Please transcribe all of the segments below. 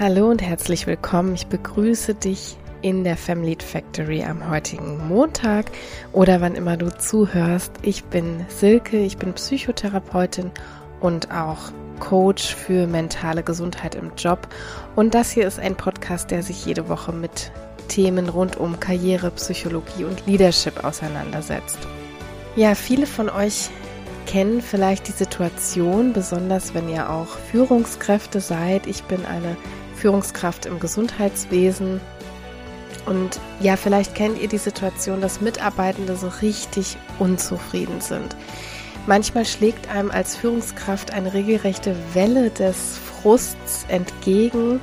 Hallo und herzlich willkommen. Ich begrüße dich in der Family Factory am heutigen Montag oder wann immer du zuhörst. Ich bin Silke, ich bin Psychotherapeutin und auch Coach für mentale Gesundheit im Job. Und das hier ist ein Podcast, der sich jede Woche mit Themen rund um Karriere, Psychologie und Leadership auseinandersetzt. Ja, viele von euch kennen vielleicht die Situation, besonders wenn ihr auch Führungskräfte seid. Ich bin eine Führungskraft im Gesundheitswesen. Und ja, vielleicht kennt ihr die Situation, dass Mitarbeitende so richtig unzufrieden sind. Manchmal schlägt einem als Führungskraft eine regelrechte Welle des Frusts entgegen.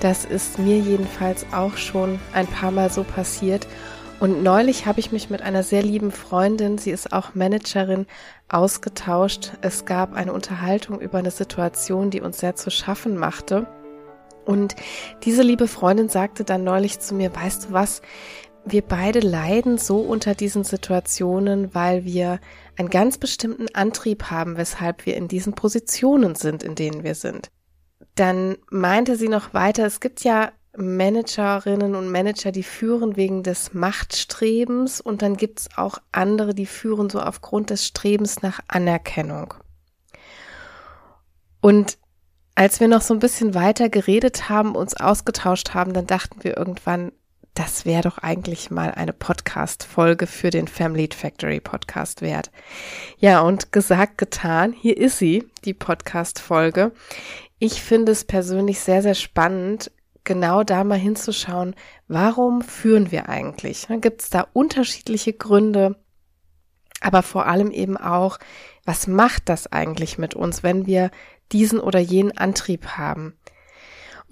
Das ist mir jedenfalls auch schon ein paar Mal so passiert. Und neulich habe ich mich mit einer sehr lieben Freundin, sie ist auch Managerin, ausgetauscht. Es gab eine Unterhaltung über eine Situation, die uns sehr zu schaffen machte. Und diese liebe Freundin sagte dann neulich zu mir, weißt du was, wir beide leiden so unter diesen Situationen, weil wir einen ganz bestimmten Antrieb haben, weshalb wir in diesen Positionen sind, in denen wir sind. Dann meinte sie noch weiter, es gibt ja Managerinnen und Manager, die führen wegen des Machtstrebens und dann gibt's auch andere, die führen so aufgrund des Strebens nach Anerkennung. Und als wir noch so ein bisschen weiter geredet haben, uns ausgetauscht haben, dann dachten wir irgendwann, das wäre doch eigentlich mal eine Podcast-Folge für den Family Factory Podcast wert. Ja, und gesagt, getan, hier ist sie, die Podcast-Folge. Ich finde es persönlich sehr, sehr spannend, genau da mal hinzuschauen, warum führen wir eigentlich? Gibt es da unterschiedliche Gründe, aber vor allem eben auch, was macht das eigentlich mit uns, wenn wir diesen oder jenen Antrieb haben.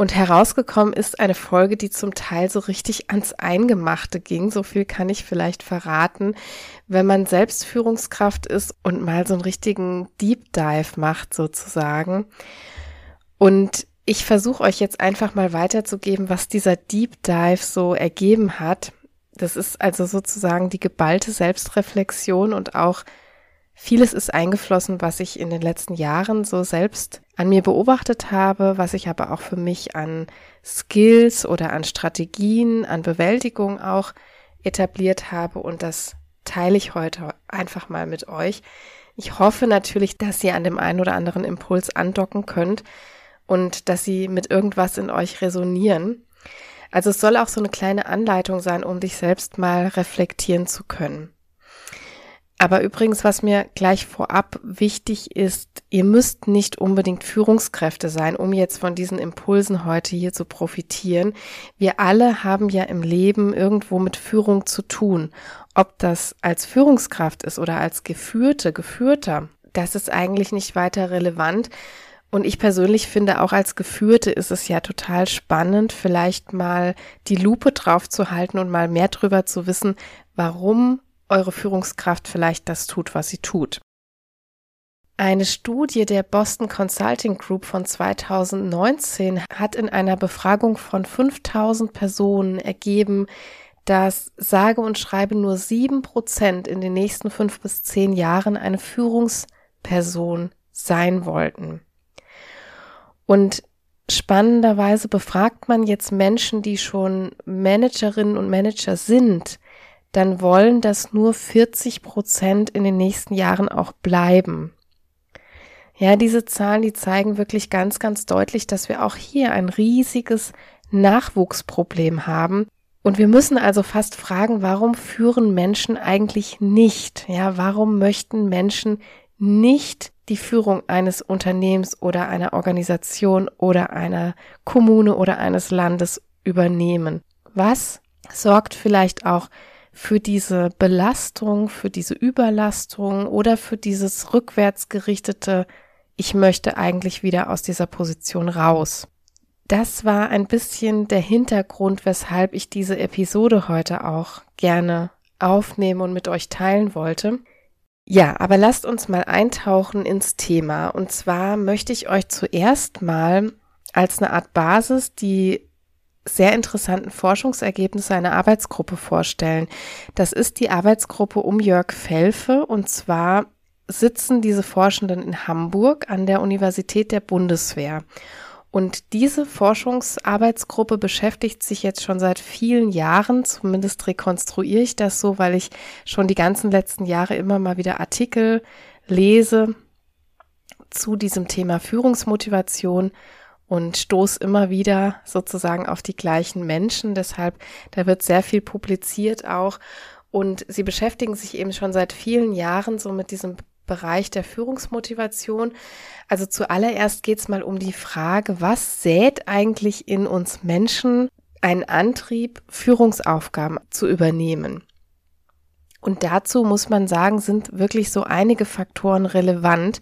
Und herausgekommen ist eine Folge, die zum Teil so richtig ans Eingemachte ging. So viel kann ich vielleicht verraten. Wenn man selbst Führungskraft ist und mal so einen richtigen Deep Dive macht sozusagen. Und ich versuche euch jetzt einfach mal weiterzugeben, was dieser Deep Dive so ergeben hat. Das ist also sozusagen die geballte Selbstreflexion und auch Vieles ist eingeflossen, was ich in den letzten Jahren so selbst an mir beobachtet habe, was ich aber auch für mich an Skills oder an Strategien, an Bewältigung auch etabliert habe und das teile ich heute einfach mal mit euch. Ich hoffe natürlich, dass ihr an dem einen oder anderen Impuls andocken könnt und dass sie mit irgendwas in euch resonieren. Also es soll auch so eine kleine Anleitung sein, um dich selbst mal reflektieren zu können. Aber übrigens, was mir gleich vorab wichtig ist, ihr müsst nicht unbedingt Führungskräfte sein, um jetzt von diesen Impulsen heute hier zu profitieren. Wir alle haben ja im Leben irgendwo mit Führung zu tun. Ob das als Führungskraft ist oder als Geführte, Geführter, das ist eigentlich nicht weiter relevant. Und ich persönlich finde, auch als Geführte ist es ja total spannend, vielleicht mal die Lupe drauf zu halten und mal mehr drüber zu wissen, warum eure Führungskraft vielleicht das tut, was sie tut. Eine Studie der Boston Consulting Group von 2019 hat in einer Befragung von 5000 Personen ergeben, dass sage und schreibe nur sieben Prozent in den nächsten fünf bis zehn Jahren eine Führungsperson sein wollten. Und spannenderweise befragt man jetzt Menschen, die schon Managerinnen und Manager sind, dann wollen das nur 40 Prozent in den nächsten Jahren auch bleiben. Ja, diese Zahlen, die zeigen wirklich ganz, ganz deutlich, dass wir auch hier ein riesiges Nachwuchsproblem haben. Und wir müssen also fast fragen, warum führen Menschen eigentlich nicht? Ja, warum möchten Menschen nicht die Führung eines Unternehmens oder einer Organisation oder einer Kommune oder eines Landes übernehmen? Was sorgt vielleicht auch für diese Belastung, für diese Überlastung oder für dieses rückwärtsgerichtete, ich möchte eigentlich wieder aus dieser Position raus. Das war ein bisschen der Hintergrund, weshalb ich diese Episode heute auch gerne aufnehmen und mit euch teilen wollte. Ja, aber lasst uns mal eintauchen ins Thema. Und zwar möchte ich euch zuerst mal als eine Art Basis die sehr interessanten Forschungsergebnisse einer Arbeitsgruppe vorstellen. Das ist die Arbeitsgruppe um Jörg Felfe und zwar sitzen diese Forschenden in Hamburg an der Universität der Bundeswehr. Und diese Forschungsarbeitsgruppe beschäftigt sich jetzt schon seit vielen Jahren, zumindest rekonstruiere ich das so, weil ich schon die ganzen letzten Jahre immer mal wieder Artikel lese zu diesem Thema Führungsmotivation und stoß immer wieder sozusagen auf die gleichen Menschen. Deshalb, da wird sehr viel publiziert auch. Und sie beschäftigen sich eben schon seit vielen Jahren so mit diesem Bereich der Führungsmotivation. Also zuallererst geht es mal um die Frage, was sät eigentlich in uns Menschen einen Antrieb, Führungsaufgaben zu übernehmen? Und dazu muss man sagen, sind wirklich so einige Faktoren relevant.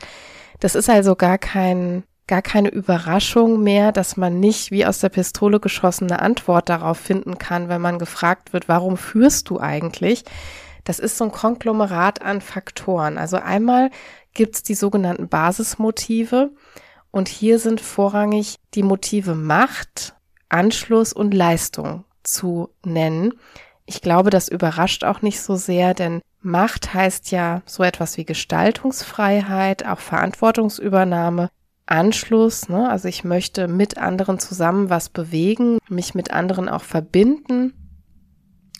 Das ist also gar kein gar keine Überraschung mehr, dass man nicht wie aus der Pistole geschossene Antwort darauf finden kann, wenn man gefragt wird, warum führst du eigentlich? Das ist so ein Konglomerat an Faktoren. Also einmal gibt es die sogenannten Basismotive und hier sind vorrangig die Motive Macht, Anschluss und Leistung zu nennen. Ich glaube, das überrascht auch nicht so sehr, denn Macht heißt ja so etwas wie Gestaltungsfreiheit, auch Verantwortungsübernahme, Anschluss, ne? also ich möchte mit anderen zusammen was bewegen, mich mit anderen auch verbinden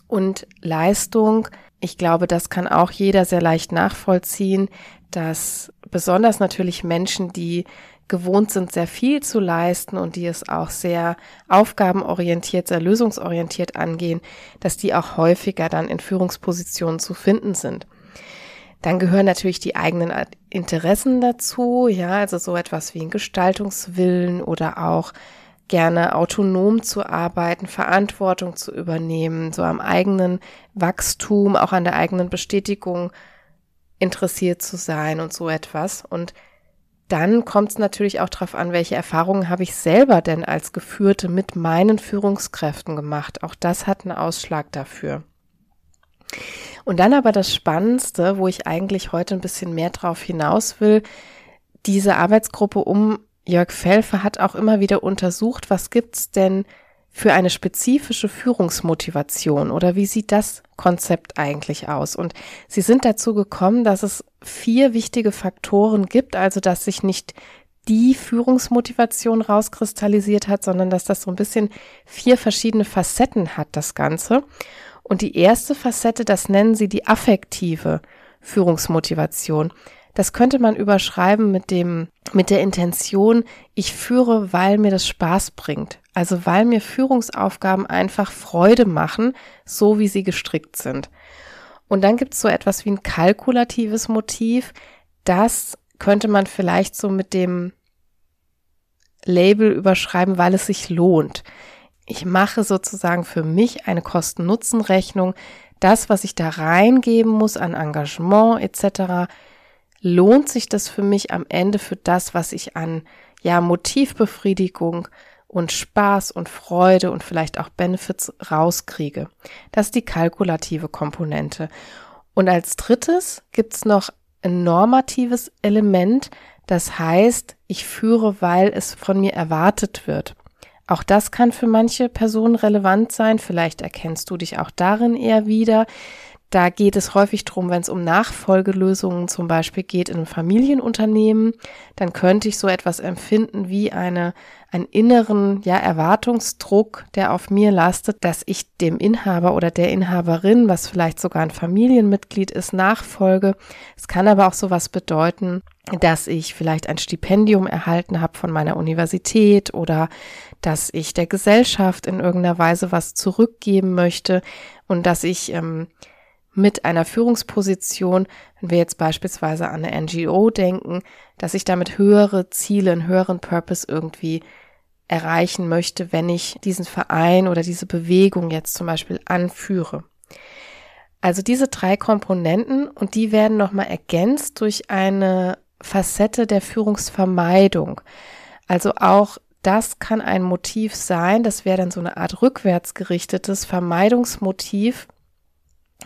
und Leistung ich glaube, das kann auch jeder sehr leicht nachvollziehen, dass besonders natürlich Menschen, die gewohnt sind, sehr viel zu leisten und die es auch sehr aufgabenorientiert, sehr lösungsorientiert angehen, dass die auch häufiger dann in Führungspositionen zu finden sind. Dann gehören natürlich die eigenen Interessen dazu, ja, also so etwas wie ein Gestaltungswillen oder auch gerne autonom zu arbeiten, Verantwortung zu übernehmen, so am eigenen Wachstum, auch an der eigenen Bestätigung interessiert zu sein und so etwas. Und dann kommt es natürlich auch darauf an, welche Erfahrungen habe ich selber denn als Geführte mit meinen Führungskräften gemacht. Auch das hat einen Ausschlag dafür. Und dann aber das Spannendste, wo ich eigentlich heute ein bisschen mehr drauf hinaus will, diese Arbeitsgruppe um Jörg Felfer hat auch immer wieder untersucht, was gibt's denn für eine spezifische Führungsmotivation oder wie sieht das Konzept eigentlich aus? Und sie sind dazu gekommen, dass es vier wichtige Faktoren gibt, also dass sich nicht die Führungsmotivation rauskristallisiert hat, sondern dass das so ein bisschen vier verschiedene Facetten hat, das Ganze. Und die erste Facette, das nennen sie die affektive Führungsmotivation. Das könnte man überschreiben mit dem, mit der Intention, ich führe, weil mir das Spaß bringt. Also weil mir Führungsaufgaben einfach Freude machen, so wie sie gestrickt sind. Und dann gibt es so etwas wie ein kalkulatives Motiv. Das könnte man vielleicht so mit dem Label überschreiben, weil es sich lohnt. Ich mache sozusagen für mich eine Kosten-Nutzen-Rechnung. Das, was ich da reingeben muss an Engagement etc., lohnt sich das für mich am Ende für das, was ich an ja Motivbefriedigung und Spaß und Freude und vielleicht auch Benefits rauskriege. Das ist die kalkulative Komponente. Und als drittes gibt's noch ein normatives Element, das heißt, ich führe, weil es von mir erwartet wird. Auch das kann für manche Personen relevant sein. Vielleicht erkennst du dich auch darin eher wieder. Da geht es häufig drum, wenn es um Nachfolgelösungen zum Beispiel geht in einem Familienunternehmen, dann könnte ich so etwas empfinden wie eine, einen inneren, ja, Erwartungsdruck, der auf mir lastet, dass ich dem Inhaber oder der Inhaberin, was vielleicht sogar ein Familienmitglied ist, nachfolge. Es kann aber auch sowas bedeuten, dass ich vielleicht ein Stipendium erhalten habe von meiner Universität oder dass ich der Gesellschaft in irgendeiner Weise was zurückgeben möchte und dass ich ähm, mit einer Führungsposition, wenn wir jetzt beispielsweise an eine NGO denken, dass ich damit höhere Ziele, einen höheren Purpose irgendwie erreichen möchte, wenn ich diesen Verein oder diese Bewegung jetzt zum Beispiel anführe. Also diese drei Komponenten und die werden nochmal ergänzt durch eine Facette der Führungsvermeidung. Also auch das kann ein Motiv sein, das wäre dann so eine Art rückwärtsgerichtetes Vermeidungsmotiv,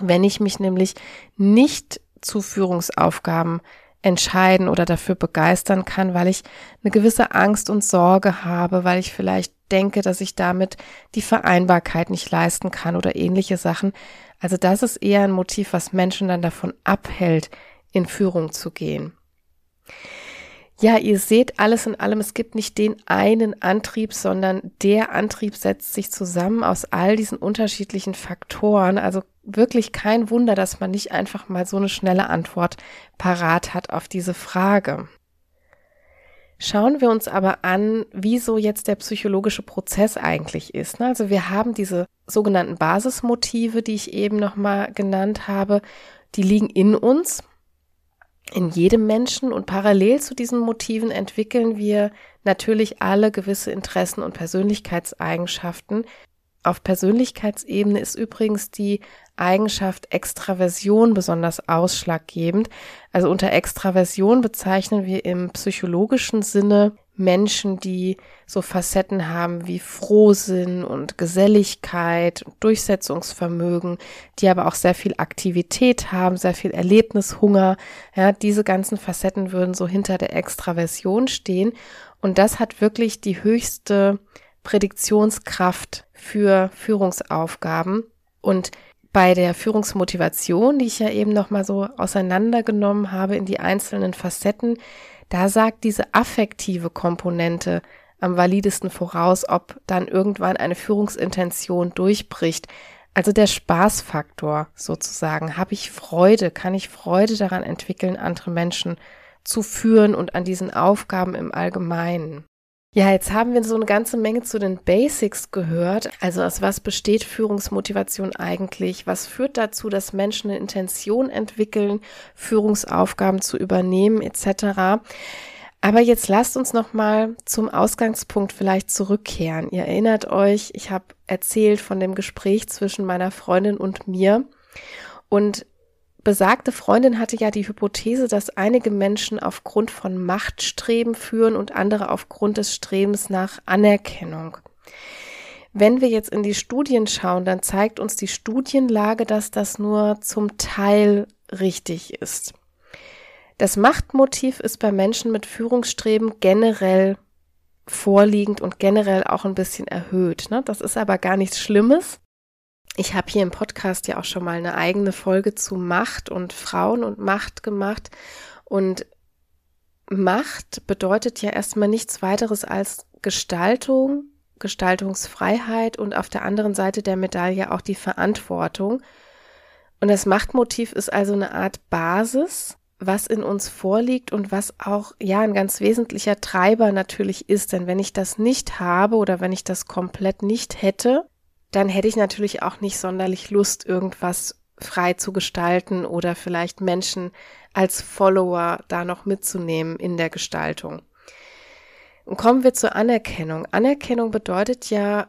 wenn ich mich nämlich nicht zu Führungsaufgaben entscheiden oder dafür begeistern kann, weil ich eine gewisse Angst und Sorge habe, weil ich vielleicht denke, dass ich damit die Vereinbarkeit nicht leisten kann oder ähnliche Sachen. Also das ist eher ein Motiv, was Menschen dann davon abhält, in Führung zu gehen. Ja, ihr seht alles in allem, es gibt nicht den einen Antrieb, sondern der Antrieb setzt sich zusammen aus all diesen unterschiedlichen Faktoren. Also wirklich kein Wunder, dass man nicht einfach mal so eine schnelle Antwort parat hat auf diese Frage. Schauen wir uns aber an, wieso jetzt der psychologische Prozess eigentlich ist. Ne? Also wir haben diese sogenannten Basismotive, die ich eben nochmal genannt habe, die liegen in uns, in jedem Menschen und parallel zu diesen Motiven entwickeln wir natürlich alle gewisse Interessen und Persönlichkeitseigenschaften. Auf Persönlichkeitsebene ist übrigens die Eigenschaft Extraversion besonders ausschlaggebend. Also unter Extraversion bezeichnen wir im psychologischen Sinne Menschen, die so Facetten haben wie Frohsinn und Geselligkeit, Durchsetzungsvermögen, die aber auch sehr viel Aktivität haben, sehr viel Erlebnishunger. Ja, diese ganzen Facetten würden so hinter der Extraversion stehen. Und das hat wirklich die höchste Prädiktionskraft für Führungsaufgaben. Und bei der Führungsmotivation, die ich ja eben nochmal so auseinandergenommen habe in die einzelnen Facetten, da sagt diese affektive Komponente am validesten voraus, ob dann irgendwann eine Führungsintention durchbricht. Also der Spaßfaktor sozusagen. Habe ich Freude? Kann ich Freude daran entwickeln, andere Menschen zu führen und an diesen Aufgaben im Allgemeinen? Ja, jetzt haben wir so eine ganze Menge zu den Basics gehört. Also aus was besteht Führungsmotivation eigentlich? Was führt dazu, dass Menschen eine Intention entwickeln, Führungsaufgaben zu übernehmen etc. Aber jetzt lasst uns noch mal zum Ausgangspunkt vielleicht zurückkehren. Ihr erinnert euch, ich habe erzählt von dem Gespräch zwischen meiner Freundin und mir und besagte Freundin hatte ja die Hypothese, dass einige Menschen aufgrund von Machtstreben führen und andere aufgrund des Strebens nach Anerkennung. Wenn wir jetzt in die Studien schauen, dann zeigt uns die Studienlage, dass das nur zum Teil richtig ist. Das Machtmotiv ist bei Menschen mit Führungsstreben generell vorliegend und generell auch ein bisschen erhöht. Ne? Das ist aber gar nichts Schlimmes, ich habe hier im Podcast ja auch schon mal eine eigene Folge zu Macht und Frauen und Macht gemacht. Und Macht bedeutet ja erstmal nichts weiteres als Gestaltung, Gestaltungsfreiheit und auf der anderen Seite der Medaille auch die Verantwortung. Und das Machtmotiv ist also eine Art Basis, was in uns vorliegt und was auch ja ein ganz wesentlicher Treiber natürlich ist. Denn wenn ich das nicht habe oder wenn ich das komplett nicht hätte, dann hätte ich natürlich auch nicht sonderlich Lust, irgendwas frei zu gestalten oder vielleicht Menschen als Follower da noch mitzunehmen in der Gestaltung. Und kommen wir zur Anerkennung. Anerkennung bedeutet ja,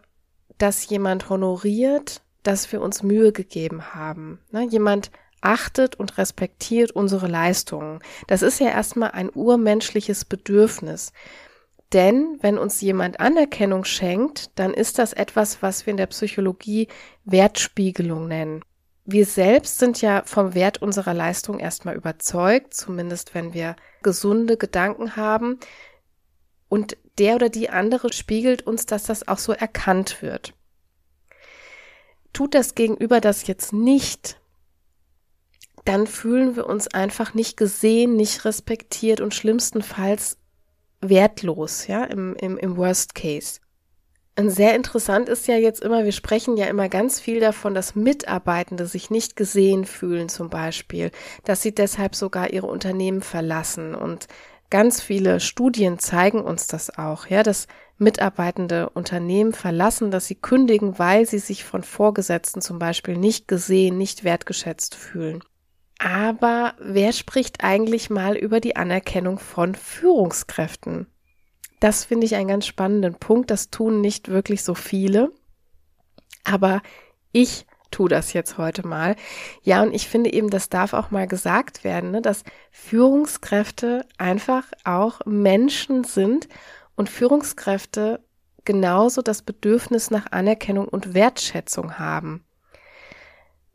dass jemand honoriert, dass wir uns Mühe gegeben haben. Ne? Jemand achtet und respektiert unsere Leistungen. Das ist ja erstmal ein urmenschliches Bedürfnis. Denn wenn uns jemand Anerkennung schenkt, dann ist das etwas, was wir in der Psychologie Wertspiegelung nennen. Wir selbst sind ja vom Wert unserer Leistung erstmal überzeugt, zumindest wenn wir gesunde Gedanken haben. Und der oder die andere spiegelt uns, dass das auch so erkannt wird. Tut das Gegenüber das jetzt nicht, dann fühlen wir uns einfach nicht gesehen, nicht respektiert und schlimmstenfalls wertlos, ja, im, im, im Worst Case. Und sehr interessant ist ja jetzt immer, wir sprechen ja immer ganz viel davon, dass Mitarbeitende sich nicht gesehen fühlen zum Beispiel, dass sie deshalb sogar ihre Unternehmen verlassen. Und ganz viele Studien zeigen uns das auch, ja, dass Mitarbeitende Unternehmen verlassen, dass sie kündigen, weil sie sich von Vorgesetzten zum Beispiel nicht gesehen, nicht wertgeschätzt fühlen. Aber wer spricht eigentlich mal über die Anerkennung von Führungskräften? Das finde ich einen ganz spannenden Punkt. Das tun nicht wirklich so viele. Aber ich tue das jetzt heute mal. Ja, und ich finde eben, das darf auch mal gesagt werden, ne, dass Führungskräfte einfach auch Menschen sind und Führungskräfte genauso das Bedürfnis nach Anerkennung und Wertschätzung haben.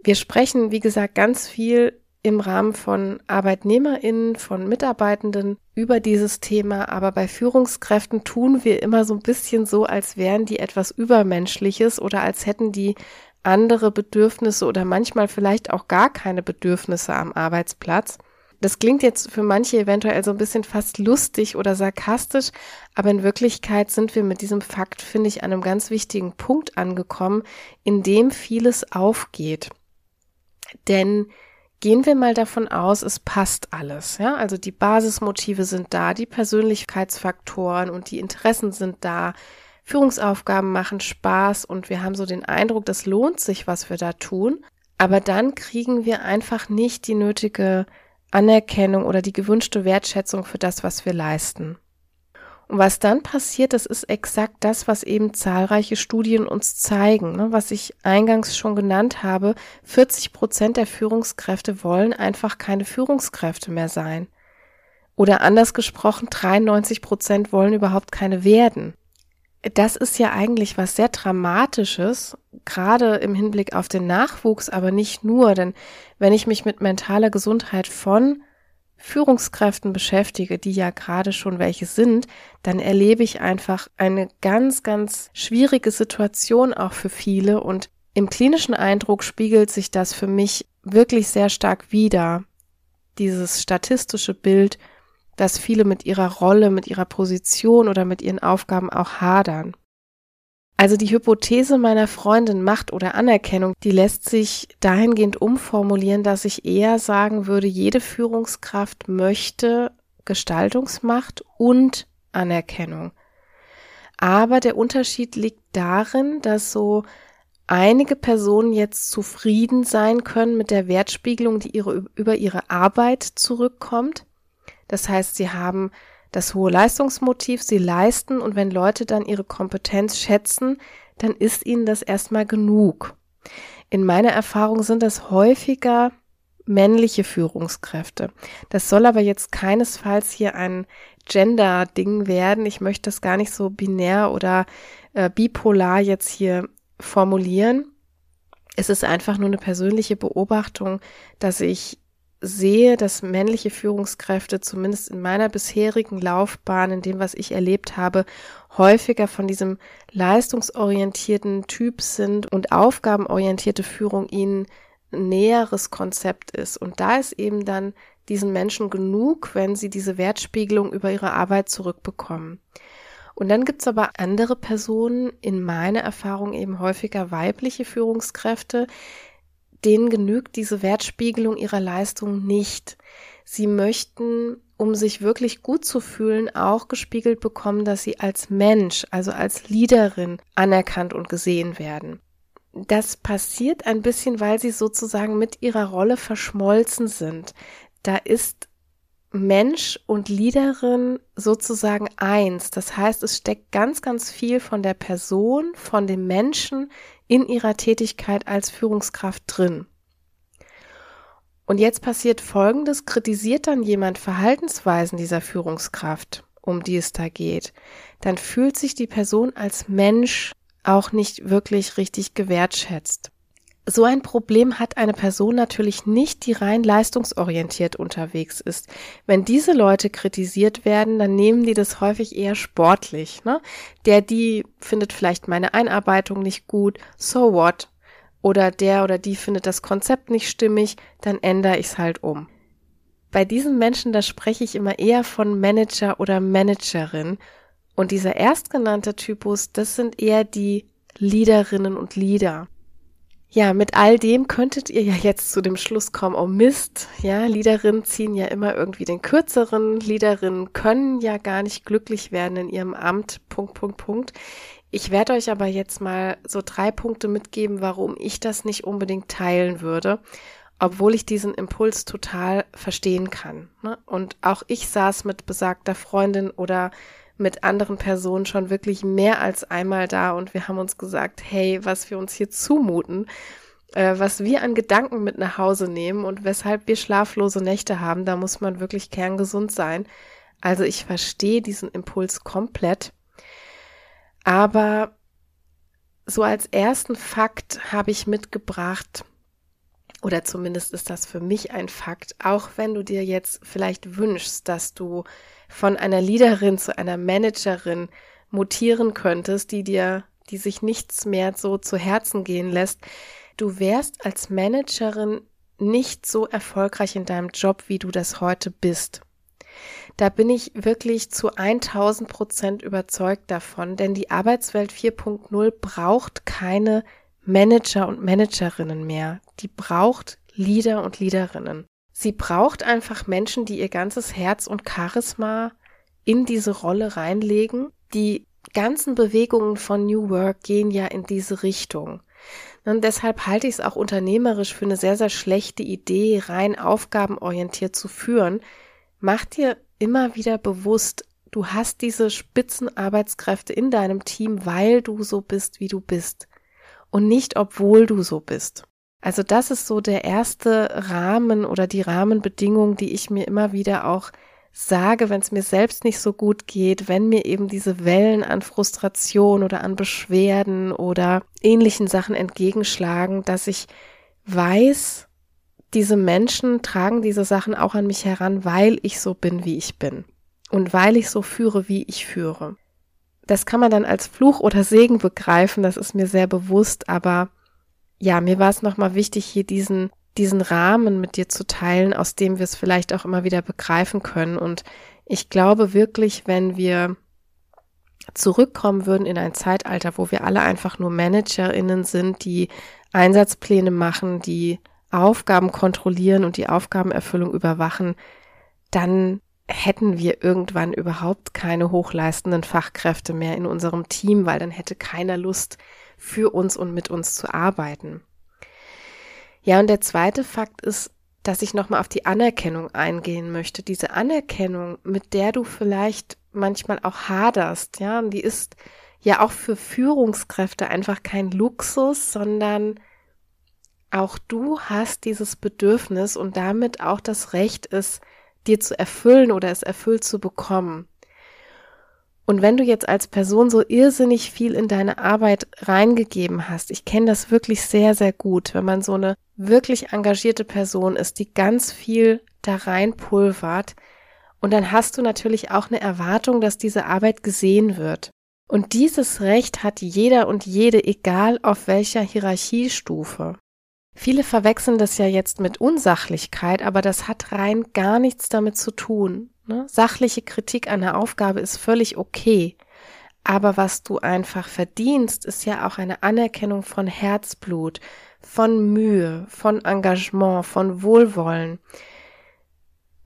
Wir sprechen, wie gesagt, ganz viel im Rahmen von ArbeitnehmerInnen, von Mitarbeitenden über dieses Thema, aber bei Führungskräften tun wir immer so ein bisschen so, als wären die etwas Übermenschliches oder als hätten die andere Bedürfnisse oder manchmal vielleicht auch gar keine Bedürfnisse am Arbeitsplatz. Das klingt jetzt für manche eventuell so ein bisschen fast lustig oder sarkastisch, aber in Wirklichkeit sind wir mit diesem Fakt, finde ich, an einem ganz wichtigen Punkt angekommen, in dem vieles aufgeht. Denn Gehen wir mal davon aus, es passt alles. Ja, also die Basismotive sind da, die Persönlichkeitsfaktoren und die Interessen sind da. Führungsaufgaben machen Spaß und wir haben so den Eindruck, das lohnt sich, was wir da tun. Aber dann kriegen wir einfach nicht die nötige Anerkennung oder die gewünschte Wertschätzung für das, was wir leisten. Und was dann passiert, das ist exakt das, was eben zahlreiche Studien uns zeigen, ne, was ich eingangs schon genannt habe. 40 Prozent der Führungskräfte wollen einfach keine Führungskräfte mehr sein. Oder anders gesprochen, 93 Prozent wollen überhaupt keine werden. Das ist ja eigentlich was sehr Dramatisches, gerade im Hinblick auf den Nachwuchs, aber nicht nur, denn wenn ich mich mit mentaler Gesundheit von Führungskräften beschäftige, die ja gerade schon welche sind, dann erlebe ich einfach eine ganz, ganz schwierige Situation auch für viele und im klinischen Eindruck spiegelt sich das für mich wirklich sehr stark wider. Dieses statistische Bild, dass viele mit ihrer Rolle, mit ihrer Position oder mit ihren Aufgaben auch hadern. Also die Hypothese meiner Freundin Macht oder Anerkennung, die lässt sich dahingehend umformulieren, dass ich eher sagen würde, jede Führungskraft möchte Gestaltungsmacht und Anerkennung. Aber der Unterschied liegt darin, dass so einige Personen jetzt zufrieden sein können mit der Wertspiegelung, die ihre, über ihre Arbeit zurückkommt. Das heißt, sie haben das hohe Leistungsmotiv, sie leisten und wenn Leute dann ihre Kompetenz schätzen, dann ist ihnen das erstmal genug. In meiner Erfahrung sind das häufiger männliche Führungskräfte. Das soll aber jetzt keinesfalls hier ein Gender-Ding werden. Ich möchte das gar nicht so binär oder äh, bipolar jetzt hier formulieren. Es ist einfach nur eine persönliche Beobachtung, dass ich sehe, dass männliche Führungskräfte zumindest in meiner bisherigen Laufbahn, in dem, was ich erlebt habe, häufiger von diesem leistungsorientierten Typ sind und aufgabenorientierte Führung ihnen näheres Konzept ist. Und da ist eben dann diesen Menschen genug, wenn sie diese Wertspiegelung über ihre Arbeit zurückbekommen. Und dann gibt's aber andere Personen, in meiner Erfahrung eben häufiger weibliche Führungskräfte, denen genügt diese Wertspiegelung ihrer Leistung nicht. Sie möchten, um sich wirklich gut zu fühlen, auch gespiegelt bekommen, dass sie als Mensch, also als Leaderin anerkannt und gesehen werden. Das passiert ein bisschen, weil sie sozusagen mit ihrer Rolle verschmolzen sind. Da ist Mensch und Leaderin sozusagen eins. Das heißt, es steckt ganz, ganz viel von der Person, von dem Menschen in ihrer Tätigkeit als Führungskraft drin. Und jetzt passiert Folgendes, kritisiert dann jemand Verhaltensweisen dieser Führungskraft, um die es da geht, dann fühlt sich die Person als Mensch auch nicht wirklich richtig gewertschätzt. So ein Problem hat eine Person natürlich nicht, die rein leistungsorientiert unterwegs ist. Wenn diese Leute kritisiert werden, dann nehmen die das häufig eher sportlich. Ne? Der, die findet vielleicht meine Einarbeitung nicht gut, so what? Oder der oder die findet das Konzept nicht stimmig, dann ändere ich es halt um. Bei diesen Menschen, da spreche ich immer eher von Manager oder Managerin. Und dieser erstgenannte Typus, das sind eher die Leaderinnen und Leader. Ja, mit all dem könntet ihr ja jetzt zu dem Schluss kommen, oh Mist, ja, Liederinnen ziehen ja immer irgendwie den kürzeren, Liederinnen können ja gar nicht glücklich werden in ihrem Amt, Punkt, Punkt, Punkt. Ich werde euch aber jetzt mal so drei Punkte mitgeben, warum ich das nicht unbedingt teilen würde, obwohl ich diesen Impuls total verstehen kann. Ne? Und auch ich saß mit besagter Freundin oder mit anderen Personen schon wirklich mehr als einmal da und wir haben uns gesagt, hey, was wir uns hier zumuten, äh, was wir an Gedanken mit nach Hause nehmen und weshalb wir schlaflose Nächte haben, da muss man wirklich kerngesund sein. Also ich verstehe diesen Impuls komplett. Aber so als ersten Fakt habe ich mitgebracht, oder zumindest ist das für mich ein Fakt, auch wenn du dir jetzt vielleicht wünschst, dass du von einer Leaderin zu einer Managerin mutieren könntest, die dir, die sich nichts mehr so zu Herzen gehen lässt, du wärst als Managerin nicht so erfolgreich in deinem Job, wie du das heute bist. Da bin ich wirklich zu 1000 Prozent überzeugt davon, denn die Arbeitswelt 4.0 braucht keine Manager und Managerinnen mehr. Die braucht Leader und Leaderinnen. Sie braucht einfach Menschen, die ihr ganzes Herz und Charisma in diese Rolle reinlegen. Die ganzen Bewegungen von New Work gehen ja in diese Richtung. Und deshalb halte ich es auch unternehmerisch für eine sehr, sehr schlechte Idee, rein aufgabenorientiert zu führen. Mach dir immer wieder bewusst, du hast diese Spitzenarbeitskräfte in deinem Team, weil du so bist, wie du bist. Und nicht, obwohl du so bist. Also das ist so der erste Rahmen oder die Rahmenbedingung, die ich mir immer wieder auch sage, wenn es mir selbst nicht so gut geht, wenn mir eben diese Wellen an Frustration oder an Beschwerden oder ähnlichen Sachen entgegenschlagen, dass ich weiß, diese Menschen tragen diese Sachen auch an mich heran, weil ich so bin, wie ich bin und weil ich so führe, wie ich führe. Das kann man dann als Fluch oder Segen begreifen, das ist mir sehr bewusst, aber ja, mir war es nochmal wichtig, hier diesen diesen Rahmen mit dir zu teilen, aus dem wir es vielleicht auch immer wieder begreifen können. Und ich glaube wirklich, wenn wir zurückkommen würden in ein Zeitalter, wo wir alle einfach nur ManagerInnen sind, die Einsatzpläne machen, die Aufgaben kontrollieren und die Aufgabenerfüllung überwachen, dann hätten wir irgendwann überhaupt keine hochleistenden Fachkräfte mehr in unserem Team, weil dann hätte keiner Lust, für uns und mit uns zu arbeiten. Ja, und der zweite Fakt ist, dass ich nochmal auf die Anerkennung eingehen möchte. Diese Anerkennung, mit der du vielleicht manchmal auch haderst, ja, und die ist ja auch für Führungskräfte einfach kein Luxus, sondern auch du hast dieses Bedürfnis und damit auch das Recht, es dir zu erfüllen oder es erfüllt zu bekommen. Und wenn du jetzt als Person so irrsinnig viel in deine Arbeit reingegeben hast, ich kenne das wirklich sehr, sehr gut, wenn man so eine wirklich engagierte Person ist, die ganz viel da reinpulvert, und dann hast du natürlich auch eine Erwartung, dass diese Arbeit gesehen wird. Und dieses Recht hat jeder und jede, egal auf welcher Hierarchiestufe. Viele verwechseln das ja jetzt mit Unsachlichkeit, aber das hat rein gar nichts damit zu tun. Ne? Sachliche Kritik an der Aufgabe ist völlig okay. Aber was du einfach verdienst, ist ja auch eine Anerkennung von Herzblut, von Mühe, von Engagement, von Wohlwollen.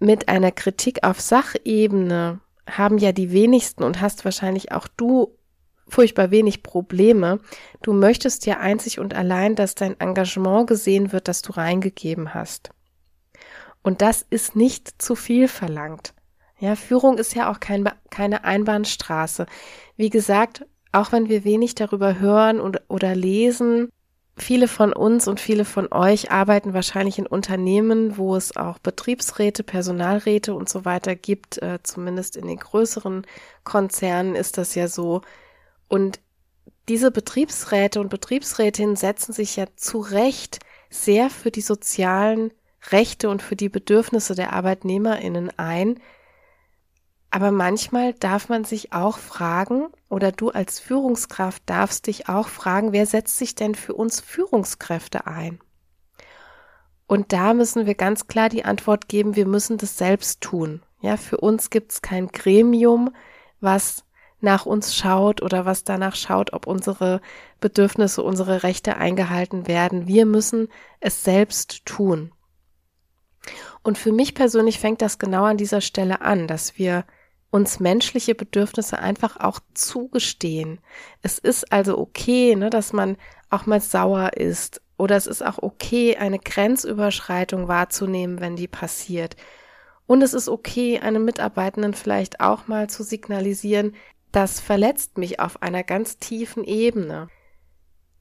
Mit einer Kritik auf Sachebene haben ja die wenigsten und hast wahrscheinlich auch du furchtbar wenig Probleme. Du möchtest ja einzig und allein, dass dein Engagement gesehen wird, das du reingegeben hast. Und das ist nicht zu viel verlangt. Ja, Führung ist ja auch kein, keine Einbahnstraße. Wie gesagt, auch wenn wir wenig darüber hören und, oder lesen, viele von uns und viele von euch arbeiten wahrscheinlich in Unternehmen, wo es auch Betriebsräte, Personalräte und so weiter gibt. Äh, zumindest in den größeren Konzernen ist das ja so. Und diese Betriebsräte und Betriebsrätinnen setzen sich ja zu Recht sehr für die sozialen Rechte und für die Bedürfnisse der Arbeitnehmerinnen ein, aber manchmal darf man sich auch fragen, oder du als Führungskraft darfst dich auch fragen, wer setzt sich denn für uns Führungskräfte ein? Und da müssen wir ganz klar die Antwort geben, wir müssen das selbst tun. Ja, für uns gibt es kein Gremium, was nach uns schaut oder was danach schaut, ob unsere Bedürfnisse, unsere Rechte eingehalten werden. Wir müssen es selbst tun. Und für mich persönlich fängt das genau an dieser Stelle an, dass wir uns menschliche Bedürfnisse einfach auch zugestehen. Es ist also okay, ne, dass man auch mal sauer ist oder es ist auch okay, eine Grenzüberschreitung wahrzunehmen, wenn die passiert. Und es ist okay, einem Mitarbeitenden vielleicht auch mal zu signalisieren, das verletzt mich auf einer ganz tiefen Ebene.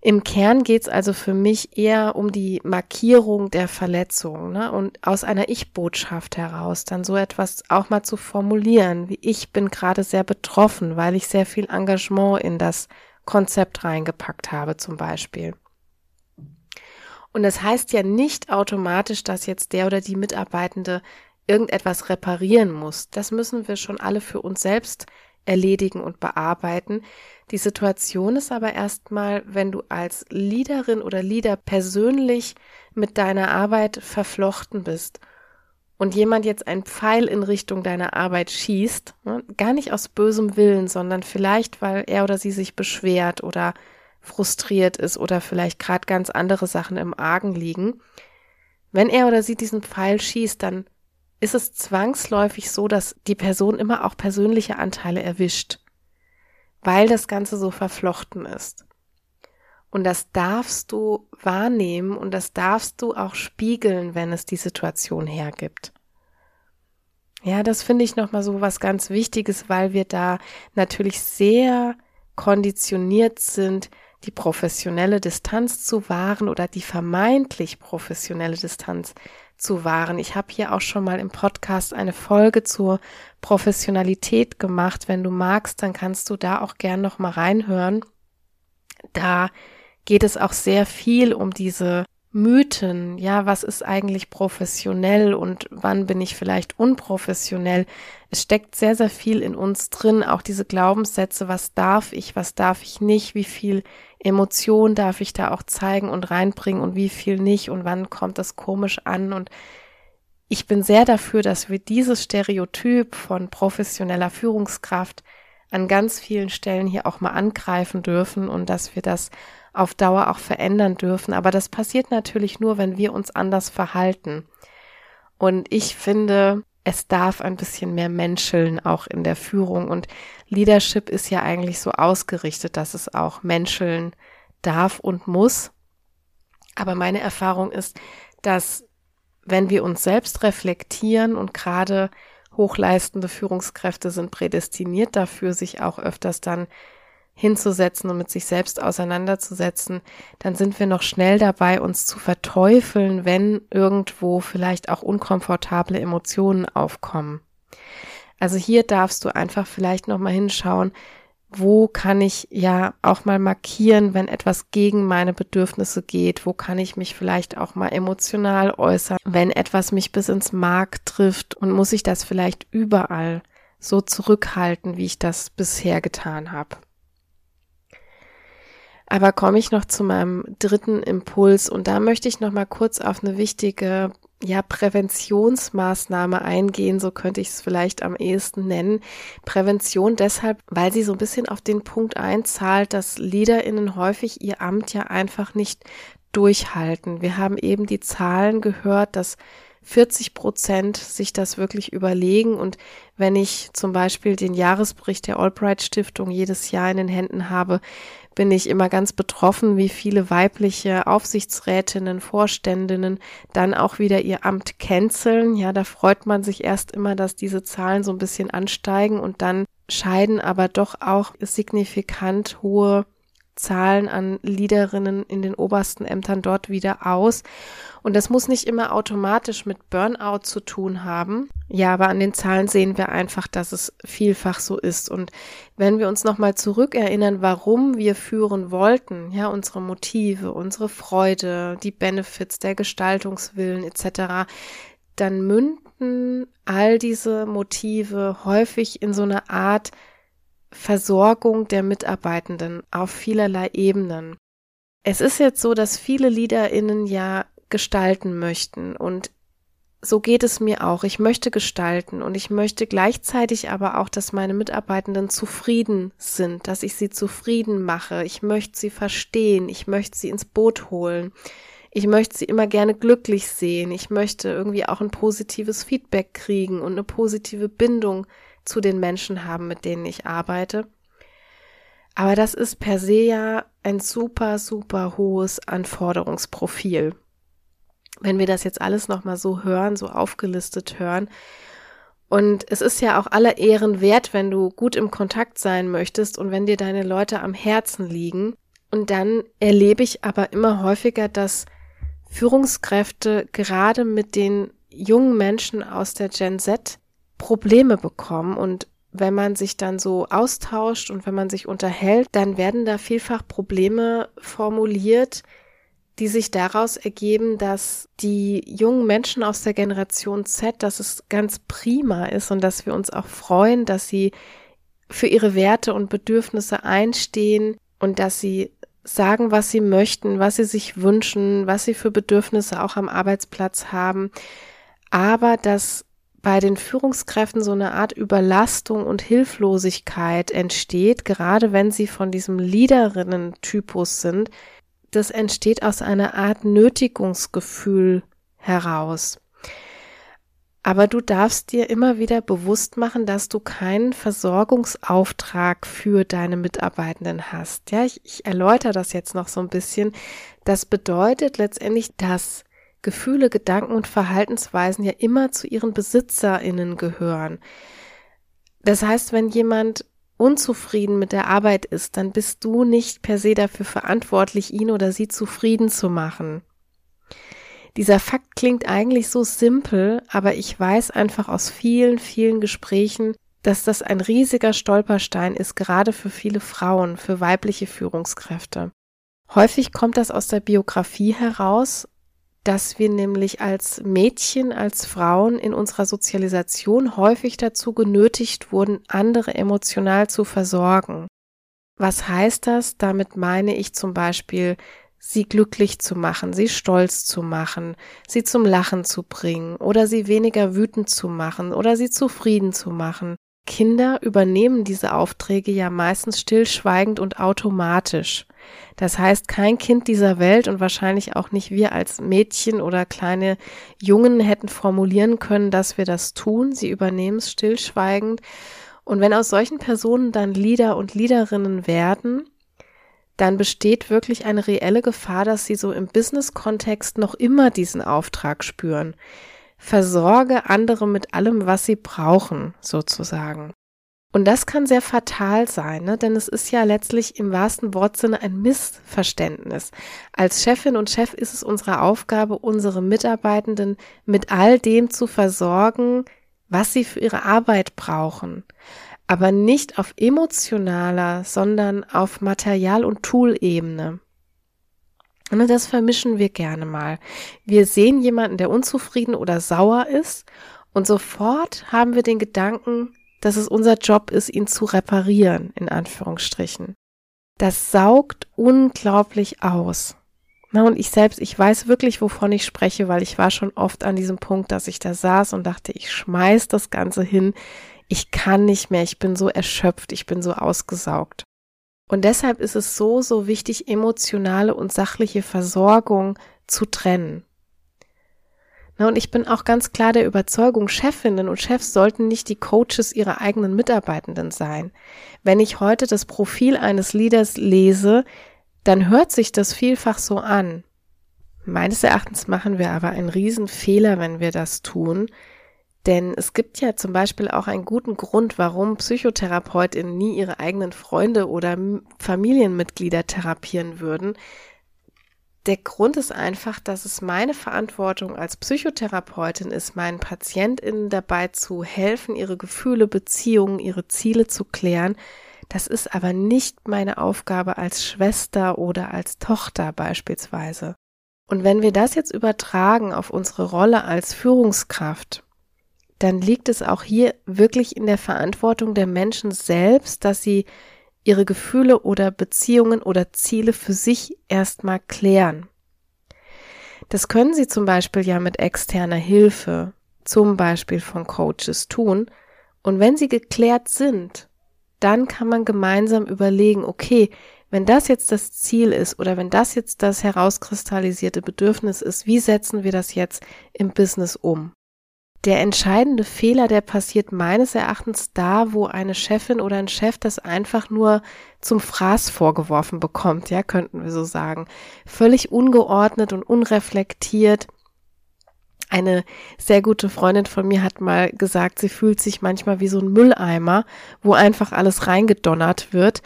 Im Kern geht's also für mich eher um die Markierung der Verletzung ne? und aus einer Ich-Botschaft heraus dann so etwas auch mal zu formulieren, wie ich bin gerade sehr betroffen, weil ich sehr viel Engagement in das Konzept reingepackt habe zum Beispiel. Und das heißt ja nicht automatisch, dass jetzt der oder die Mitarbeitende irgendetwas reparieren muss. Das müssen wir schon alle für uns selbst erledigen und bearbeiten. Die Situation ist aber erstmal, wenn du als Leaderin oder Leader persönlich mit deiner Arbeit verflochten bist und jemand jetzt einen Pfeil in Richtung deiner Arbeit schießt, ne, gar nicht aus bösem Willen, sondern vielleicht, weil er oder sie sich beschwert oder frustriert ist oder vielleicht gerade ganz andere Sachen im Argen liegen, wenn er oder sie diesen Pfeil schießt, dann ist es zwangsläufig so, dass die Person immer auch persönliche Anteile erwischt, weil das Ganze so verflochten ist. Und das darfst du wahrnehmen und das darfst du auch spiegeln, wenn es die Situation hergibt. Ja, das finde ich nochmal so was ganz Wichtiges, weil wir da natürlich sehr konditioniert sind, die professionelle Distanz zu wahren oder die vermeintlich professionelle Distanz zu wahren. Ich habe hier auch schon mal im Podcast eine Folge zur Professionalität gemacht. Wenn du magst, dann kannst du da auch gern noch mal reinhören. Da geht es auch sehr viel um diese Mythen, ja, was ist eigentlich professionell und wann bin ich vielleicht unprofessionell? Es steckt sehr, sehr viel in uns drin, auch diese Glaubenssätze, was darf ich, was darf ich nicht, wie viel Emotion darf ich da auch zeigen und reinbringen und wie viel nicht? Und wann kommt das komisch an? Und ich bin sehr dafür, dass wir dieses Stereotyp von professioneller Führungskraft an ganz vielen Stellen hier auch mal angreifen dürfen und dass wir das auf Dauer auch verändern dürfen. Aber das passiert natürlich nur, wenn wir uns anders verhalten. Und ich finde, es darf ein bisschen mehr menscheln auch in der Führung. Und Leadership ist ja eigentlich so ausgerichtet, dass es auch menscheln darf und muss. Aber meine Erfahrung ist, dass wenn wir uns selbst reflektieren und gerade hochleistende Führungskräfte sind prädestiniert dafür, sich auch öfters dann hinzusetzen und mit sich selbst auseinanderzusetzen, dann sind wir noch schnell dabei, uns zu verteufeln, wenn irgendwo vielleicht auch unkomfortable Emotionen aufkommen. Also hier darfst du einfach vielleicht nochmal hinschauen, wo kann ich ja auch mal markieren, wenn etwas gegen meine Bedürfnisse geht, wo kann ich mich vielleicht auch mal emotional äußern, wenn etwas mich bis ins Mark trifft und muss ich das vielleicht überall so zurückhalten, wie ich das bisher getan habe. Aber komme ich noch zu meinem dritten Impuls und da möchte ich noch mal kurz auf eine wichtige ja, Präventionsmaßnahme eingehen, so könnte ich es vielleicht am ehesten nennen. Prävention deshalb, weil sie so ein bisschen auf den Punkt einzahlt, dass LeaderInnen häufig ihr Amt ja einfach nicht durchhalten. Wir haben eben die Zahlen gehört, dass 40 Prozent sich das wirklich überlegen. Und wenn ich zum Beispiel den Jahresbericht der Albright Stiftung jedes Jahr in den Händen habe, bin ich immer ganz betroffen, wie viele weibliche Aufsichtsrätinnen, Vorständinnen dann auch wieder ihr Amt canceln. Ja, da freut man sich erst immer, dass diese Zahlen so ein bisschen ansteigen und dann scheiden aber doch auch signifikant hohe Zahlen an Leaderinnen in den obersten Ämtern dort wieder aus. Und das muss nicht immer automatisch mit Burnout zu tun haben. Ja, aber an den Zahlen sehen wir einfach, dass es vielfach so ist. Und wenn wir uns nochmal zurückerinnern, warum wir führen wollten, ja, unsere Motive, unsere Freude, die Benefits, der Gestaltungswillen etc., dann münden all diese Motive häufig in so eine Art Versorgung der Mitarbeitenden auf vielerlei Ebenen. Es ist jetzt so, dass viele LeaderInnen ja gestalten möchten und so geht es mir auch. Ich möchte gestalten und ich möchte gleichzeitig aber auch, dass meine Mitarbeitenden zufrieden sind, dass ich sie zufrieden mache. Ich möchte sie verstehen. Ich möchte sie ins Boot holen. Ich möchte sie immer gerne glücklich sehen. Ich möchte irgendwie auch ein positives Feedback kriegen und eine positive Bindung zu den Menschen haben, mit denen ich arbeite. Aber das ist per se ja ein super, super hohes Anforderungsprofil. Wenn wir das jetzt alles nochmal so hören, so aufgelistet hören, und es ist ja auch aller Ehren wert, wenn du gut im Kontakt sein möchtest und wenn dir deine Leute am Herzen liegen. Und dann erlebe ich aber immer häufiger, dass Führungskräfte gerade mit den jungen Menschen aus der Gen Z Probleme bekommen. Und wenn man sich dann so austauscht und wenn man sich unterhält, dann werden da vielfach Probleme formuliert, die sich daraus ergeben, dass die jungen Menschen aus der Generation Z, dass es ganz prima ist und dass wir uns auch freuen, dass sie für ihre Werte und Bedürfnisse einstehen und dass sie sagen, was sie möchten, was sie sich wünschen, was sie für Bedürfnisse auch am Arbeitsplatz haben, aber dass bei den Führungskräften so eine Art Überlastung und Hilflosigkeit entsteht, gerade wenn sie von diesem Leaderinnen-Typus sind. Das entsteht aus einer Art Nötigungsgefühl heraus. Aber du darfst dir immer wieder bewusst machen, dass du keinen Versorgungsauftrag für deine Mitarbeitenden hast. Ja, ich, ich erläutere das jetzt noch so ein bisschen. Das bedeutet letztendlich, dass Gefühle, Gedanken und Verhaltensweisen ja immer zu ihren BesitzerInnen gehören. Das heißt, wenn jemand unzufrieden mit der Arbeit ist, dann bist du nicht per se dafür verantwortlich, ihn oder sie zufrieden zu machen. Dieser Fakt klingt eigentlich so simpel, aber ich weiß einfach aus vielen, vielen Gesprächen, dass das ein riesiger Stolperstein ist, gerade für viele Frauen, für weibliche Führungskräfte. Häufig kommt das aus der Biografie heraus dass wir nämlich als Mädchen, als Frauen in unserer Sozialisation häufig dazu genötigt wurden, andere emotional zu versorgen. Was heißt das? Damit meine ich zum Beispiel, sie glücklich zu machen, sie stolz zu machen, sie zum Lachen zu bringen oder sie weniger wütend zu machen oder sie zufrieden zu machen. Kinder übernehmen diese Aufträge ja meistens stillschweigend und automatisch. Das heißt, kein Kind dieser Welt und wahrscheinlich auch nicht wir als Mädchen oder kleine Jungen hätten formulieren können, dass wir das tun. Sie übernehmen es stillschweigend. Und wenn aus solchen Personen dann Lieder und Liederinnen werden, dann besteht wirklich eine reelle Gefahr, dass sie so im Business-Kontext noch immer diesen Auftrag spüren. Versorge andere mit allem, was sie brauchen, sozusagen. Und das kann sehr fatal sein, ne? denn es ist ja letztlich im wahrsten Wortsinne ein Missverständnis. Als Chefin und Chef ist es unsere Aufgabe, unsere Mitarbeitenden mit all dem zu versorgen, was sie für ihre Arbeit brauchen. Aber nicht auf emotionaler, sondern auf Material- und Tool-Ebene. Und das vermischen wir gerne mal. Wir sehen jemanden, der unzufrieden oder sauer ist und sofort haben wir den Gedanken, dass es unser Job ist, ihn zu reparieren, in Anführungsstrichen. Das saugt unglaublich aus. Na, und ich selbst, ich weiß wirklich, wovon ich spreche, weil ich war schon oft an diesem Punkt, dass ich da saß und dachte, ich schmeiß das Ganze hin. Ich kann nicht mehr. Ich bin so erschöpft. Ich bin so ausgesaugt. Und deshalb ist es so, so wichtig, emotionale und sachliche Versorgung zu trennen. Na, und ich bin auch ganz klar der Überzeugung, Chefinnen und Chefs sollten nicht die Coaches ihrer eigenen Mitarbeitenden sein. Wenn ich heute das Profil eines Leaders lese, dann hört sich das vielfach so an. Meines Erachtens machen wir aber einen Riesenfehler, wenn wir das tun, denn es gibt ja zum Beispiel auch einen guten Grund, warum Psychotherapeutinnen nie ihre eigenen Freunde oder Familienmitglieder therapieren würden. Der Grund ist einfach, dass es meine Verantwortung als Psychotherapeutin ist, meinen PatientInnen dabei zu helfen, ihre Gefühle, Beziehungen, ihre Ziele zu klären. Das ist aber nicht meine Aufgabe als Schwester oder als Tochter beispielsweise. Und wenn wir das jetzt übertragen auf unsere Rolle als Führungskraft, dann liegt es auch hier wirklich in der Verantwortung der Menschen selbst, dass sie ihre Gefühle oder Beziehungen oder Ziele für sich erstmal klären. Das können sie zum Beispiel ja mit externer Hilfe, zum Beispiel von Coaches tun. Und wenn sie geklärt sind, dann kann man gemeinsam überlegen, okay, wenn das jetzt das Ziel ist oder wenn das jetzt das herauskristallisierte Bedürfnis ist, wie setzen wir das jetzt im Business um? Der entscheidende Fehler, der passiert meines Erachtens da, wo eine Chefin oder ein Chef das einfach nur zum Fraß vorgeworfen bekommt, ja, könnten wir so sagen. Völlig ungeordnet und unreflektiert. Eine sehr gute Freundin von mir hat mal gesagt, sie fühlt sich manchmal wie so ein Mülleimer, wo einfach alles reingedonnert wird.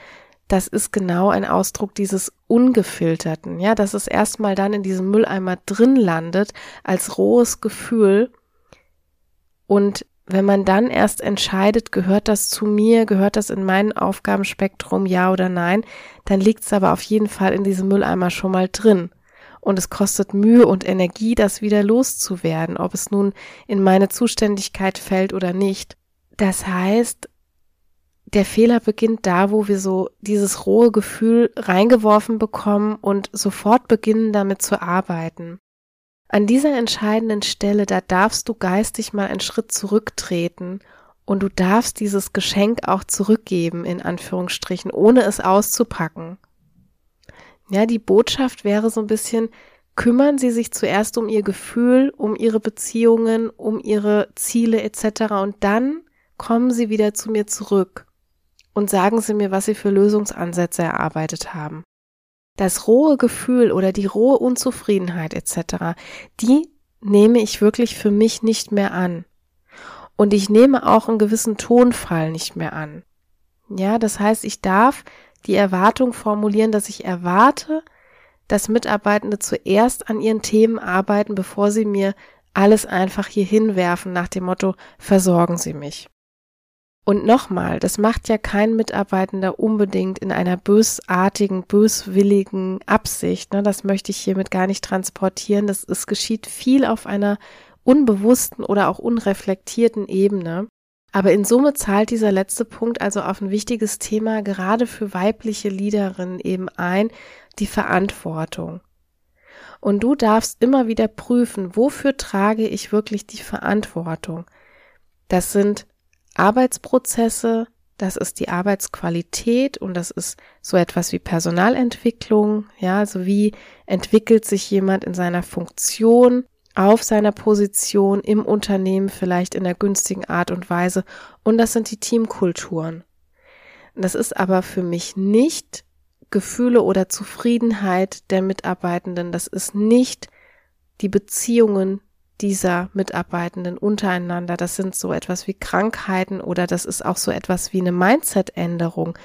Das ist genau ein Ausdruck dieses Ungefilterten, ja, dass es erstmal dann in diesem Mülleimer drin landet als rohes Gefühl und wenn man dann erst entscheidet, gehört das zu mir, gehört das in mein Aufgabenspektrum, ja oder nein, dann liegt es aber auf jeden Fall in diesem Mülleimer schon mal drin. Und es kostet Mühe und Energie, das wieder loszuwerden, ob es nun in meine Zuständigkeit fällt oder nicht. Das heißt, der Fehler beginnt da, wo wir so dieses rohe Gefühl reingeworfen bekommen und sofort beginnen damit zu arbeiten. An dieser entscheidenden Stelle, da darfst du geistig mal einen Schritt zurücktreten und du darfst dieses Geschenk auch zurückgeben, in Anführungsstrichen, ohne es auszupacken. Ja, die Botschaft wäre so ein bisschen, kümmern Sie sich zuerst um Ihr Gefühl, um Ihre Beziehungen, um Ihre Ziele etc. und dann kommen Sie wieder zu mir zurück und sagen Sie mir, was Sie für Lösungsansätze erarbeitet haben. Das rohe Gefühl oder die rohe Unzufriedenheit etc., die nehme ich wirklich für mich nicht mehr an. Und ich nehme auch einen gewissen Tonfall nicht mehr an. Ja, das heißt, ich darf die Erwartung formulieren, dass ich erwarte, dass Mitarbeitende zuerst an ihren Themen arbeiten, bevor sie mir alles einfach hier hinwerfen nach dem Motto, versorgen Sie mich. Und nochmal, das macht ja kein Mitarbeitender unbedingt in einer bösartigen, böswilligen Absicht. Ne? Das möchte ich hiermit gar nicht transportieren. Das, es geschieht viel auf einer unbewussten oder auch unreflektierten Ebene. Aber in Summe zahlt dieser letzte Punkt also auf ein wichtiges Thema gerade für weibliche Leaderinnen eben ein, die Verantwortung. Und du darfst immer wieder prüfen, wofür trage ich wirklich die Verantwortung. Das sind Arbeitsprozesse, das ist die Arbeitsqualität und das ist so etwas wie Personalentwicklung, ja, also wie entwickelt sich jemand in seiner Funktion, auf seiner Position im Unternehmen vielleicht in der günstigen Art und Weise und das sind die Teamkulturen. Das ist aber für mich nicht Gefühle oder Zufriedenheit der Mitarbeitenden, das ist nicht die Beziehungen dieser Mitarbeitenden untereinander. Das sind so etwas wie Krankheiten oder das ist auch so etwas wie eine Mindset-Änderung.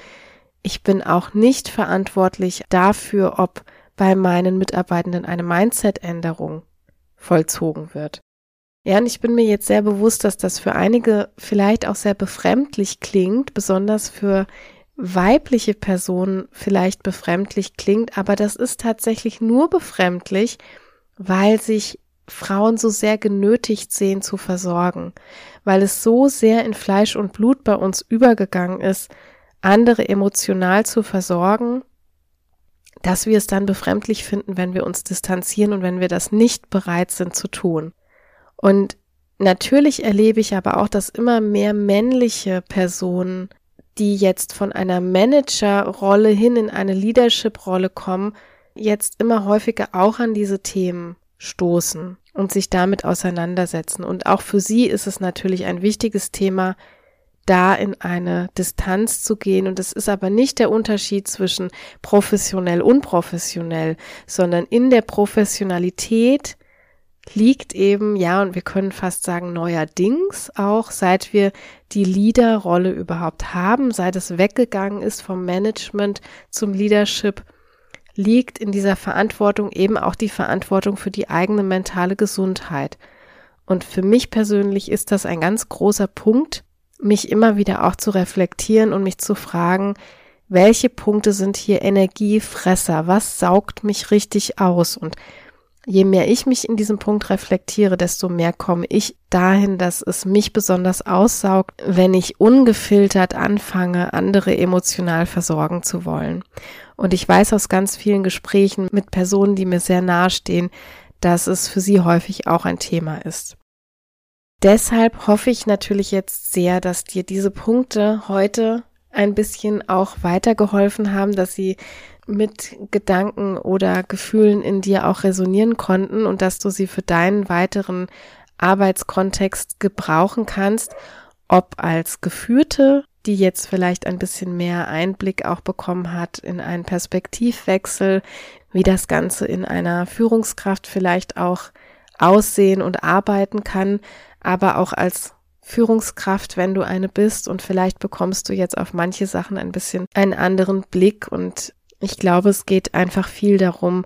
Ich bin auch nicht verantwortlich dafür, ob bei meinen Mitarbeitenden eine Mindset-Änderung vollzogen wird. Ja, und ich bin mir jetzt sehr bewusst, dass das für einige vielleicht auch sehr befremdlich klingt, besonders für weibliche Personen vielleicht befremdlich klingt, aber das ist tatsächlich nur befremdlich, weil sich Frauen so sehr genötigt sehen zu versorgen, weil es so sehr in Fleisch und Blut bei uns übergegangen ist, andere emotional zu versorgen, dass wir es dann befremdlich finden, wenn wir uns distanzieren und wenn wir das nicht bereit sind zu tun. Und natürlich erlebe ich aber auch, dass immer mehr männliche Personen, die jetzt von einer Managerrolle hin in eine Leadership-Rolle kommen, jetzt immer häufiger auch an diese Themen stoßen und sich damit auseinandersetzen. Und auch für sie ist es natürlich ein wichtiges Thema, da in eine Distanz zu gehen. Und es ist aber nicht der Unterschied zwischen professionell und unprofessionell, sondern in der Professionalität liegt eben, ja, und wir können fast sagen, neuerdings auch, seit wir die Leaderrolle überhaupt haben, seit es weggegangen ist vom Management zum Leadership, liegt in dieser Verantwortung eben auch die Verantwortung für die eigene mentale Gesundheit. Und für mich persönlich ist das ein ganz großer Punkt, mich immer wieder auch zu reflektieren und mich zu fragen, welche Punkte sind hier Energiefresser? Was saugt mich richtig aus? Und je mehr ich mich in diesem Punkt reflektiere, desto mehr komme ich dahin, dass es mich besonders aussaugt, wenn ich ungefiltert anfange, andere emotional versorgen zu wollen. Und ich weiß aus ganz vielen Gesprächen mit Personen, die mir sehr nahe stehen, dass es für sie häufig auch ein Thema ist. Deshalb hoffe ich natürlich jetzt sehr, dass dir diese Punkte heute ein bisschen auch weitergeholfen haben, dass sie mit Gedanken oder Gefühlen in dir auch resonieren konnten und dass du sie für deinen weiteren Arbeitskontext gebrauchen kannst, ob als geführte die jetzt vielleicht ein bisschen mehr Einblick auch bekommen hat in einen Perspektivwechsel, wie das Ganze in einer Führungskraft vielleicht auch aussehen und arbeiten kann, aber auch als Führungskraft, wenn du eine bist und vielleicht bekommst du jetzt auf manche Sachen ein bisschen einen anderen Blick. Und ich glaube, es geht einfach viel darum,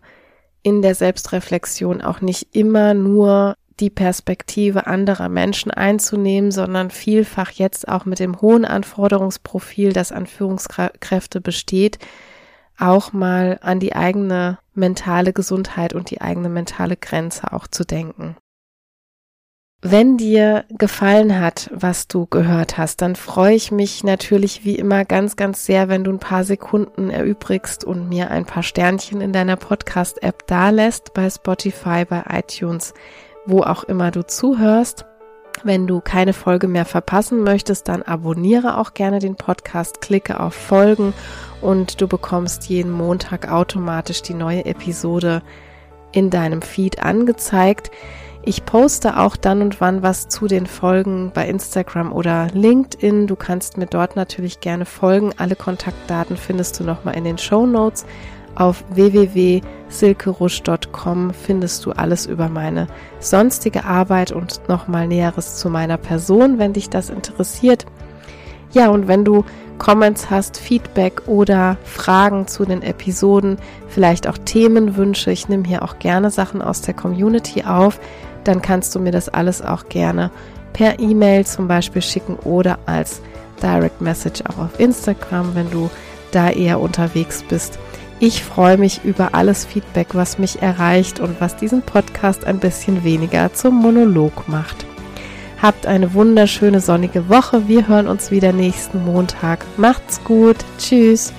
in der Selbstreflexion auch nicht immer nur die Perspektive anderer Menschen einzunehmen, sondern vielfach jetzt auch mit dem hohen Anforderungsprofil, das an Führungskräfte besteht, auch mal an die eigene mentale Gesundheit und die eigene mentale Grenze auch zu denken. Wenn dir gefallen hat, was du gehört hast, dann freue ich mich natürlich wie immer ganz, ganz sehr, wenn du ein paar Sekunden erübrigst und mir ein paar Sternchen in deiner Podcast-App dalässt, bei Spotify, bei iTunes, wo auch immer du zuhörst. Wenn du keine Folge mehr verpassen möchtest, dann abonniere auch gerne den Podcast, klicke auf Folgen und du bekommst jeden Montag automatisch die neue Episode in deinem Feed angezeigt. Ich poste auch dann und wann was zu den Folgen bei Instagram oder LinkedIn. Du kannst mir dort natürlich gerne folgen. Alle Kontaktdaten findest du nochmal in den Show Notes. Auf www.silkerusch.com findest du alles über meine sonstige Arbeit und nochmal Näheres zu meiner Person, wenn dich das interessiert. Ja, und wenn du Comments hast, Feedback oder Fragen zu den Episoden, vielleicht auch Themenwünsche, ich nehme hier auch gerne Sachen aus der Community auf, dann kannst du mir das alles auch gerne per E-Mail zum Beispiel schicken oder als Direct Message auch auf Instagram, wenn du da eher unterwegs bist. Ich freue mich über alles Feedback, was mich erreicht und was diesen Podcast ein bisschen weniger zum Monolog macht. Habt eine wunderschöne sonnige Woche. Wir hören uns wieder nächsten Montag. Macht's gut. Tschüss.